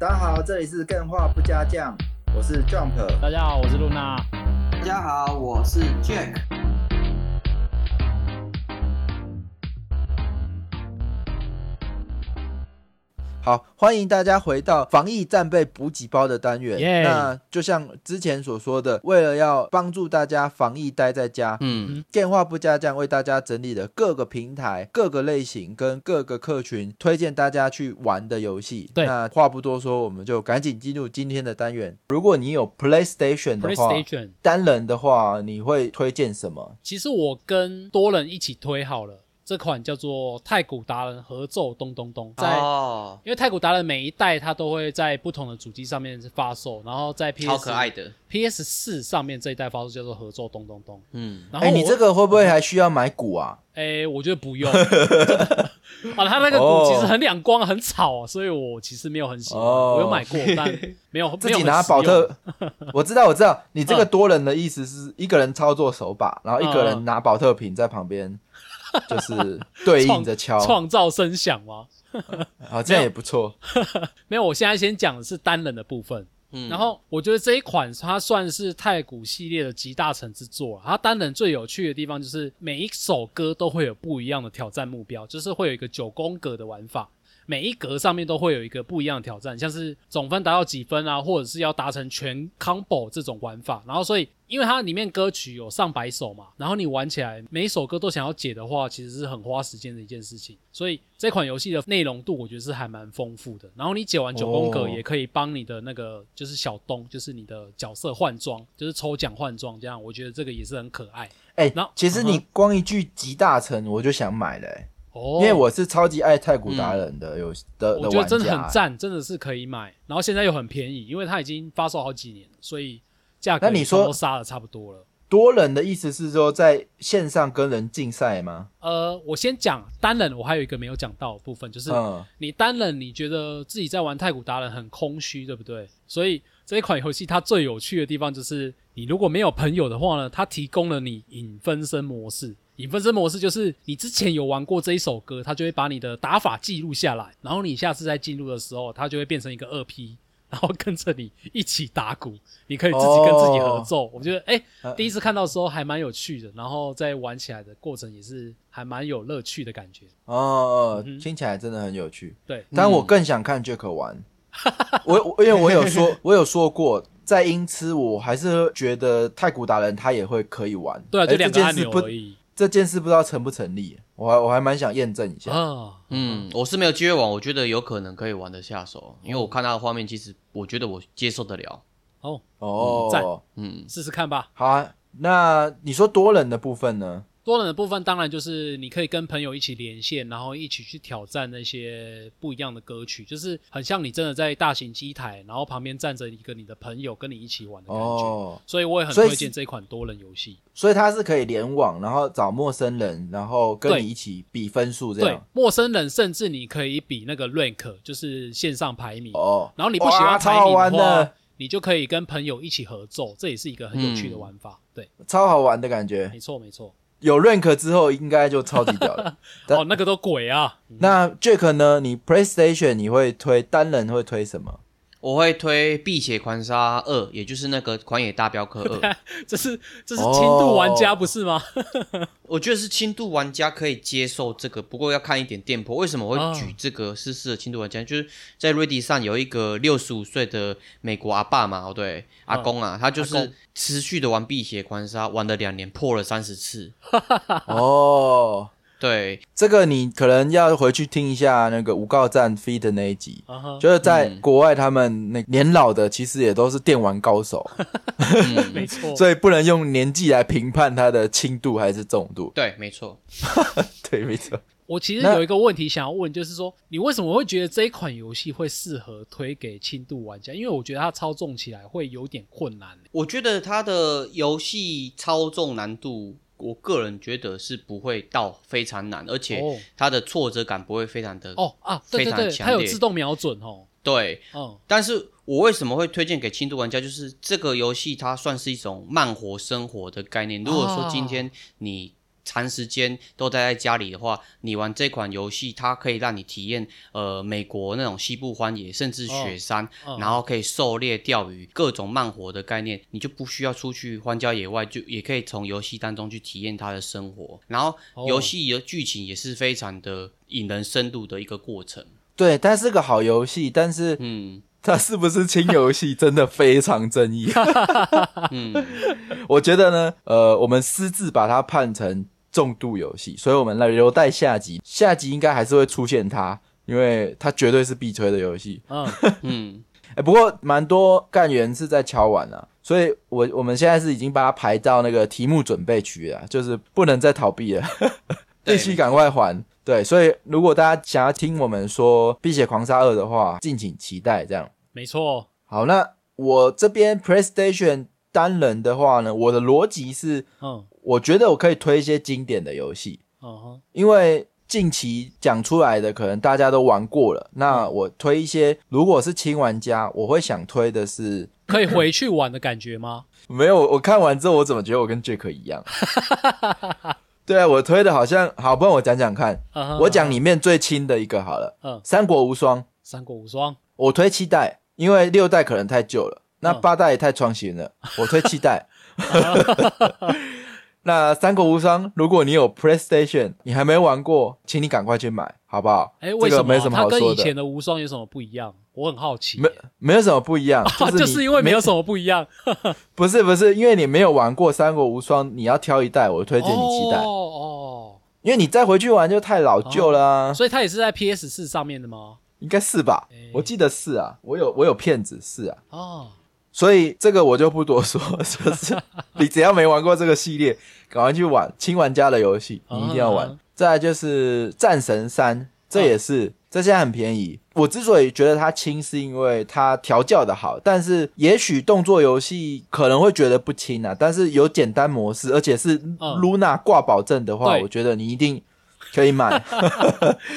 大家好，这里是更画不加酱，我是 Jump。大家好，我是露娜。大家好，我是 Jack。好，欢迎大家回到防疫战备补给包的单元。耶那就像之前所说的，为了要帮助大家防疫待在家，嗯，电话不加酱为大家整理了各个平台、各个类型跟各个客群推荐大家去玩的游戏。对那话不多说，我们就赶紧进入今天的单元。如果你有 PlayStation 的话，PlayStation，单人的话，你会推荐什么？其实我跟多人一起推好了，这款叫做《太古达人合奏咚咚咚》在。哦，因为太古达人每一代它都会在不同的主机上面发售，然后在 PS 超可爱的，PS 四上面这一代发售叫做合奏咚咚咚。嗯，哎、然后我你这个会不会还需要买鼓啊？哎，我觉得不用。啊，它那个哦鼓其实很两光，很吵，所以我其实没有很喜欢。哦我有买过，但 没有自己拿保。没有很实特，我知道，我知道，你这个多人的意思是一个人操作手把，然后一个人拿保特瓶在旁边，就是对应着敲，创造声响吗？好，这样也不错。没有，我现在先讲的是单人的部分。嗯然后我觉得这一款它算是太古系列的集大成之作。它单人最有趣的地方就是每一首歌都会有不一样的挑战目标，就是会有一个九宫格的玩法。每一格上面都会有一个不一样的挑战，像是总分达到几分啊，或者是要达成全 combo 这种玩法。然后所以，因为它里面歌曲有上百首嘛，然后你玩起来每一首歌都想要解的话，其实是很花时间的一件事情。所以这款游戏的内容度我觉得是还蛮丰富的。然后你解完九宫格哦也可以帮你的那个就是小东，就是你的角色换装，就是抽奖换装这样。我觉得这个也是很可爱哎、然后其实你光一句集大成，我就想买了、欸，哦。因为我是超级爱太古达人的游戏、的我觉得真的很赞，真的是可以买。然后现在又很便宜，因为它已经发售好几年了，所以价格那你说都杀的差不多了。多人的意思是说在线上跟人竞赛吗？呃，我先讲单人，我还有一个没有讲到的部分，就是嗯，你单人你觉得自己在玩太古达人很空虚，对不对？所以这一款游戏它最有趣的地方就是，你如果没有朋友的话呢，它提供了你影分身模式。影分身模式就是你之前有玩过这一首歌，它就会把你的打法记录下来，然后你下次再进入的时候，它就会变成一个二 P，然后跟着你一起打鼓，你可以自己跟自己合奏。我觉得 哎、呃第一次看到的时候还蛮有趣的，然后在玩起来的过程也是还蛮有乐趣的感觉。哦听起来真的很有趣。对，但我更想看 Jack 玩。我我因为我有说，我有说过，在因此，我还是觉得太古达人他也会可以玩。对啊，就哎两个按这件事不钮而已这件事不知道成不成立，我还我还蛮想验证一下。啊。嗯，我是没有机会玩，我觉得有可能可以玩得下手，因为我看他的画面，其实我觉得我接受得了。哦，哦，赞嗯，试试看吧。好啊。那你说多人的部分呢？多人的部分当然就是你可以跟朋友一起连线，然后一起去挑战那些不一样的歌曲，就是很像你真的在大型机台，然后旁边站着一个你的朋友跟你一起玩的感觉。哦，所以我也很推荐这款多人游戏。所以它是可以联网，然后找陌生人，然后跟你一起比分数这样对。，陌生人甚至你可以比那个 rank，就是线上排名。哦，然后你不喜欢排名的玩的话，你就可以跟朋友一起合作，这也是一个很有趣的玩法。对，超好玩的感觉。没错没错。有 rank 之后，应该就超级屌了。但哦，那个都鬼啊！那 Jack 呢？你 PlayStation 你会推单人会推什么？我会推《碧血狂杀二》，也就是那个《狂野大镖客二》。这是这是轻度玩家不是吗？我觉得是轻度玩家可以接受这个，不过要看一点店铺。为什么我哦会举这个是适合轻度玩家？就是在 Ready 上有一个六十五岁的美国阿爸嘛，哦对，阿公啊，他就是持续的玩碧血狂杀，玩了两年，破了三十次。哦，对，这个你可能要回去听一下那个无告站 feed 的那一集。就是在嗯国外，他们那年老的其实也都是电玩高手，嗯，没错。所以不能用年纪来评判它的轻度还是重度。对，没错。对，没错。我其实有一个问题想要问，就是说你为什么会觉得这一款游戏会适合推给轻度玩家？因为我觉得它操纵起来会有点困难。我觉得它的游戏操纵难度，我个人觉得是不会到非常难，而且哦它的挫折感不会非常的哦啊，对对对，非常强烈它有自动瞄准哦。对。嗯，但是我为什么会推荐给轻度玩家？就是这个游戏它算是一种慢活生活的概念。如果说今天你长时间都待在家里的话，你玩这款游戏，它可以让你体验呃美国那种西部荒野，甚至雪山，嗯然后可以狩猎、钓鱼，各种慢活的概念，你就不需要出去荒郊野外，就也可以从游戏当中去体验它的生活。然后哦游戏的剧情也是非常的引人深度的一个过程。对，它是个好游戏，但是嗯它是不是轻游戏，真的非常争议。嗯，我觉得呢，呃，我们私自把它判成重度游戏，所以我们来留待下集，下集应该还是会出现它，因为它绝对是必推的游戏。嗯，嗯，哎、不过蛮多干员是在敲碗啊，所以我我们现在是已经把它排到那个题目准备区了，就是不能再逃避了，对必须赶快还。对，所以如果大家想要听我们说《碧血狂杀二》的话，敬请期待。这样没错，好，那我这边 PlayStation 单人的话呢，我的逻辑是，嗯我觉得我可以推一些经典的游戏，嗯哼，因为近期讲出来的可能大家都玩过了。那我推一些，如果是轻玩家，我会想推的是可以回去玩的感觉吗？没有，我看完之后，我怎么觉得我跟 Jack 一样？对啊，我推的好像好，不然我讲讲看。我讲里面最轻的一个好了，嗯，《三国无双》，三国无双，我推七代，因为六代可能太旧了，那嗯八代也太创新了，我推七代。那《三国无双》，如果你有 PlayStation，你还没玩过，请你赶快去买，好不好？哎，为什么这个没什么它跟好说的，以前的无双有什么不一样？我很好奇。没没有什么不一样，啊，就就是因为没有什么不一样。不是不是，因为你没有玩过《三国无双》，你要挑一代，我推荐你七代，哦哦，因为你再回去玩就太老旧了啊。所以它也是在 PS 四上面的吗？应该是吧？哎我记得是啊，我有我有骗子是啊，哦，所以这个我就不多说，就是你只要没玩过这个系列，赶快去玩轻玩家的游戏，你一定要玩。嗯再来就是战神三，这也是、这现在很便宜。我之所以觉得它轻，是因为它调教的好，但是也许动作游戏可能会觉得不轻啊，但是有简单模式，而且是 Luna 挂保证的话，对我觉得你一定可以买。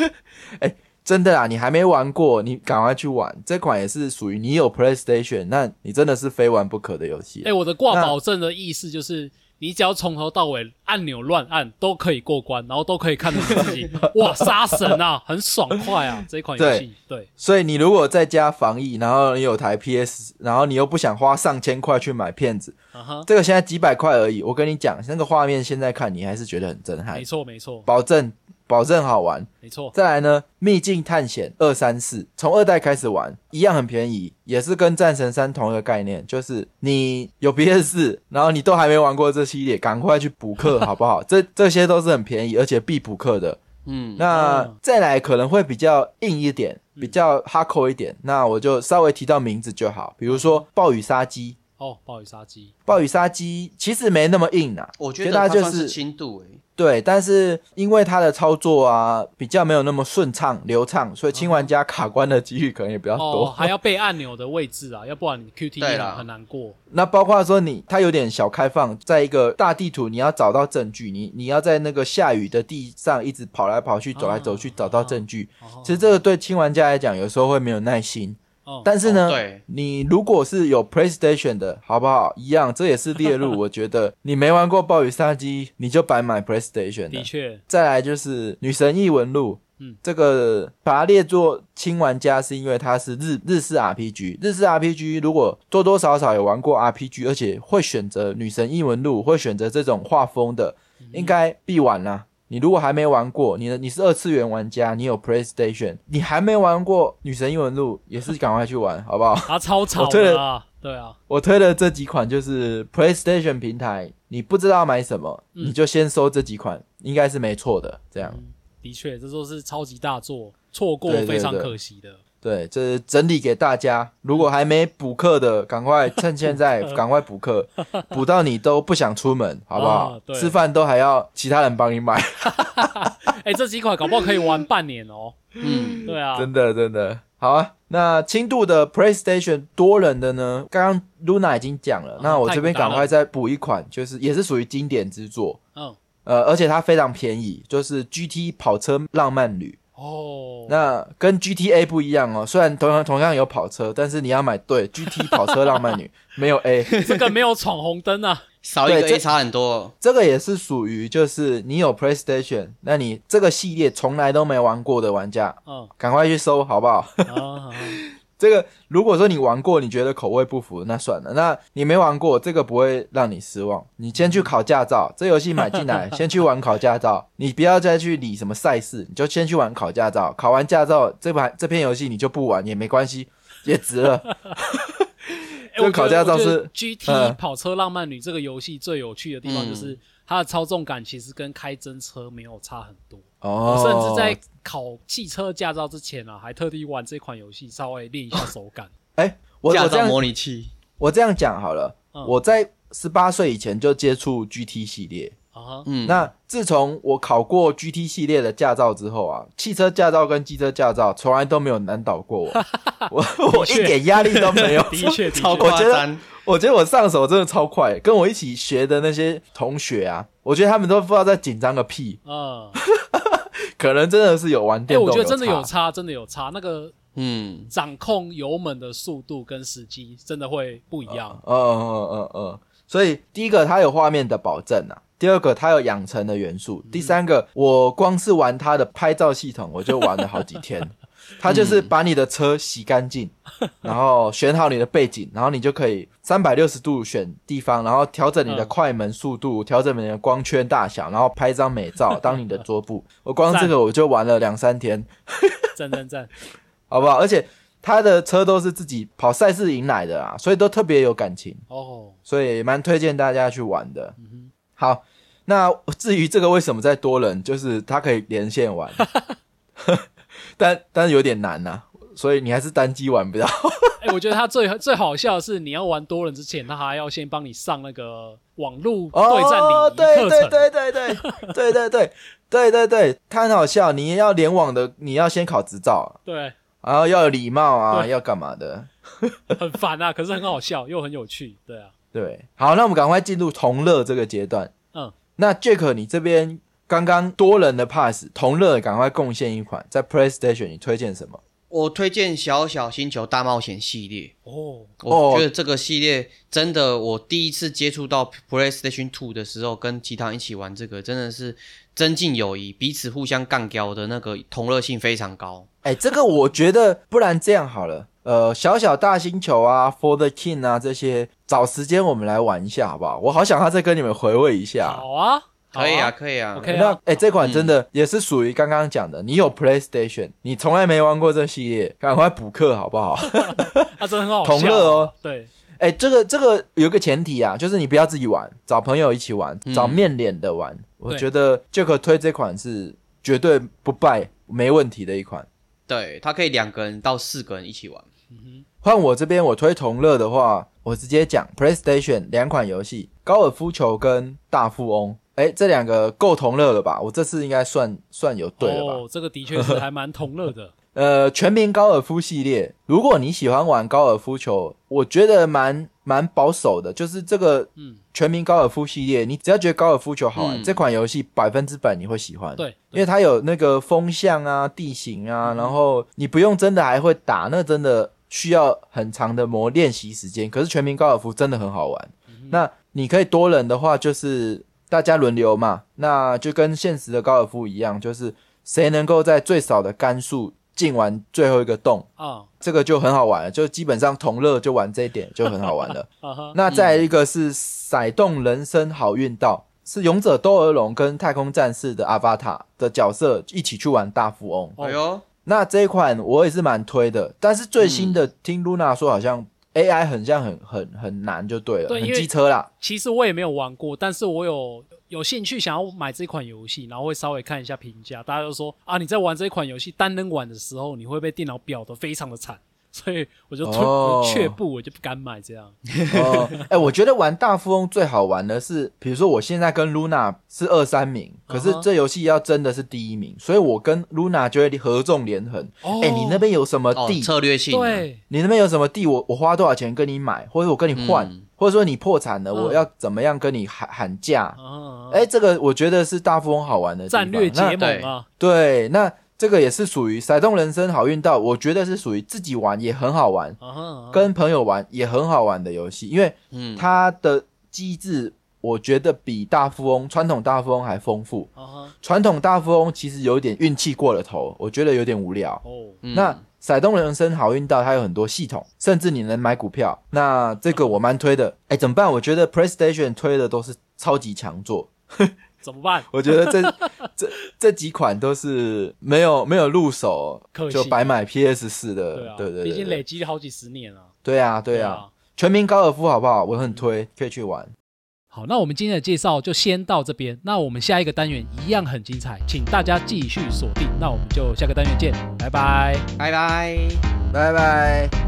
哎、真的啊，你还没玩过，你赶快去玩。这款也是属于你有 PlayStation，那你真的是非玩不可的游戏。哎，我的挂保证的意思就是。你只要从头到尾按钮乱按都可以过关，然后都可以看到你自己，哇，杀神啊，很爽快啊！这款游戏，对，所以你如果在家防疫，然后你有台 PS，然后你又不想花上千块去买片子，这个现在几百块而已。我跟你讲，那个画面现在看你还是觉得很震撼没，错没错保证保证好玩。没错，再来呢，秘境探险二三四，从二代开始玩，一样很便宜，也是跟战神三同一个概念，就是你有 PS 四，然后你都还没玩过这系列，赶快去补课好不好？这这些都是很便宜，而且必补课的。嗯，那嗯再来可能会比较硬一点，比较哈扣一点，那我就稍微提到名字就好，比如说暴雨杀机。哦，暴雨杀机，暴雨杀机其实没那么硬啊，我觉得它就是是轻度诶、对，但是因为它的操作啊比较没有那么顺畅流畅，所以轻玩家卡关的几率可能也比较多。哦，还要背按钮的位置啊，要不然你 QTE 很很难过。那包括说你它有点小开放，在一个大地图，你要找到证据，你你要在那个下雨的地上一直跑来跑去、走来走去啊找到证据。哦其实这个对轻玩家来讲，有时候会没有耐心。哦但是呢，哦对你如果是有 PlayStation 的，好不好？一样，这也是列入。我觉得你没玩过暴雨杀机，你就白买 PlayStation 的。的确，再来就是女神异闻录，嗯这个把它列作轻玩家，是因为它是日日式 RPG。日式 RPG 如果多多少少有玩过 RPG，而且会选择女神异闻录，会选择这种画风的，应该必玩啦、你如果还没玩过，你的你是二次元玩家，你有 PlayStation，你还没玩过《女神异闻录》，也是赶快去玩，好不好？啊超吵啊，对啊，我推的这几款就是 PlayStation 平台，你不知道买什么，嗯你就先收这几款，应该是没错的。这样，嗯的确，这都是超级大作，错过非常可惜的。对，这是整理给大家。如果还没补课的，赶快趁 现在 赶快补课，补到你都不想出门，好不好？啊吃饭都还要其他人帮你买，哎，这几款搞不好可以玩半年哦。嗯，对啊，真的真的。好啊，那轻度的 PlayStation 多人的呢？刚刚 Luna 已经讲了，啊那我这边赶快再补一款，就是也是属于经典之作，嗯，呃，而且它非常便宜，就是 GT 跑车浪漫旅。哦，那跟 GTA 不一样哦，虽然同样同样有跑车，但是你要买对 GT 跑车浪漫女，没有 A。这个没有闯红灯啊。少一个 A 差很多。这个也是属于就是你有 PlayStation，那你这个系列从来都没玩过的玩家，嗯赶快去搜好不好？啊，这个如果说你玩过，你觉得口味不符，那算了。那你没玩过，这个不会让你失望。你先去考驾照，这游戏买进来，先去玩考驾照。你不要再去理什么赛事，你就先去玩考驾照。考完驾照，这盘这篇游戏你就不玩也没关系，也值了。哎这考驾照是 GT 嗯跑车浪漫旅这个游戏最有趣的地方就是它的操纵感其实跟开真车没有差很多。哦。我甚至在考汽车驾照之前啊，还特地玩这款游戏，稍微练一下手感。哎，我驾照我这样模拟器，我这样讲好了，嗯。我在十八岁以前就接触 GT 系列。啊，嗯，那自从我考过 GT 系列的驾照之后啊，汽车驾照跟机车驾照从来都没有难倒过我，我我一点压力都没有。的确，的超确，我觉得夸张。我觉得我上手真的超快，跟我一起学的那些同学啊，我觉得他们都不知道在紧张个屁，嗯，可能真的是有玩哎，电动。我觉得真的有有差。差，真的有差。那个嗯，掌控油门的速度跟时机真的会不一样。嗯嗯嗯嗯，所以第一个它有画面的保证啊，第二个它有养成的元素，第三个我光是玩它的拍照系统，我就玩了好几天。它就是把你的车洗干净，然后选好你的背景，然后你就可以三百六十度选地方，然后调整你的嗯快门速度，调整你的光圈大小，然后拍张美照当你的桌布。我光这个我就玩了两三天，赞赞赞！好不好？而且他的车都是自己跑赛事赢来的啊，所以都特别有感情。哦，所以蛮推荐大家去玩的。嗯好，那至于这个为什么在多人，就是它可以连线玩，但但是有点难呐、所以你还是单机玩比较好。哎，我觉得他最最好笑的是，你要玩多人之前，他还要先帮你上那个网络对战哦，礼仪对对课程。对对对对对对对对对，他很好笑。你要联网的，你要先考执照，对，然后要有礼貌啊，要干嘛的？很烦啊，可是很好笑，又很有趣。对啊，对，好，那我们赶快进入同乐这个阶段。嗯，那 Jack，你这边刚刚多人的 pass 同乐，赶快贡献一款，在 PlayStation 你推荐什么？我推荐《小小星球大冒险》系列。哦，哦我觉得这个系列真的，我第一次接触到 PlayStation Two 的时候，跟其他人一起玩这个，真的是增进友谊，彼此互相干掉的那个同乐性非常高。哎，这个我觉得，不然这样好了，呃，小小大星球啊，For the King 啊这些，找时间我们来玩一下好不好？我好想他再跟你们回味一下。好啊，好可以啊，可以啊。OK 啊那哎、这款真的也是属于刚刚讲的，你有 PlayStation，你从来没玩过这系列，赶快补课好不好？啊，真的很好笑。同乐哦，对，哎、这个这个有个前提啊，就是你不要自己玩，找朋友一起玩，嗯找面脸的玩。我对觉得 Jack 推这款是绝对不败、没问题的一款。对，它可以两个人到四个人一起玩。换我这边，我推同乐的话，我直接讲 PlayStation 两款游戏：高尔夫球跟大富翁。哎、这两个够同乐了吧？我这次应该算算有对了吧？哦，这个的确是还蛮同乐的。呃，全民高尔夫系列，如果你喜欢玩高尔夫球，我觉得蛮蛮保守的。就是这个嗯，全民高尔夫系列，你只要觉得高尔夫球好玩，嗯这款游戏百分之百你会喜欢。，对，因为它有那个风向啊、地形啊，然后你不用真的还会打，那真的需要很长的磨练习时间。可是全民高尔夫真的很好玩。那你可以多人的话，就是大家轮流嘛，那就跟现实的高尔夫一样，就是谁能够在最少的杆数进完最后一个洞，啊这个就很好玩了。就基本上同乐就玩这一点就很好玩了。那再一个是骰动人生好运道，是勇者斗恶龙跟太空战士的阿巴塔的角色一起去玩大富翁。哦哎呦，那这一款我也是蛮推的，但是最新的听 Luna 说好像 AI 很像很很很难就对了，很对因为机车啦。其实我也没有玩过，但是我有有兴趣想要买这款游戏，然后会稍微看一下评价，大家都说啊，你在玩这款游戏单人玩的时候，你会被电脑表得非常的惨，所以我就退却步，我就不敢买这样。哦，哎、我觉得玩大富翁最好玩的是，比如说我现在跟 Luna 是二三名，可是这游戏要真的是第一名，所以我跟 Luna 就会合纵连横。哦哎、你那边有什么哦地？，策略性的。对，你那边有什么地？我我花多少钱跟你买，或者我跟你换，嗯或者说你破产了，嗯我要怎么样跟你喊喊价？啊，哎、这个我觉得是大富翁好玩的战略那结盟啊，对，那这个也是属于骰动人生好运到，我觉得是属于自己玩也很好玩，跟朋友玩也很好玩的游戏，因为嗯，它的机制我觉得比大富翁传统大富翁还丰富。传统大富翁其实有点运气过了头，我觉得有点无聊。那骰动人生好运到它有很多系统，甚至你能买股票。那这个我蛮推的。哎，怎么办？我觉得 PlayStation 推的都是超级强作。怎么办？我觉得这 这这几款都是没有没有入手可就白买 PS 四的，对啊，对对对毕竟累积了好几十年啊。对啊对啊，，全民高尔夫好不好？我很推，可以去玩。好，那我们今天的介绍就先到这边。那我们下一个单元一样很精彩，请大家继续锁定。那我们就下个单元见，拜拜。拜拜。拜拜。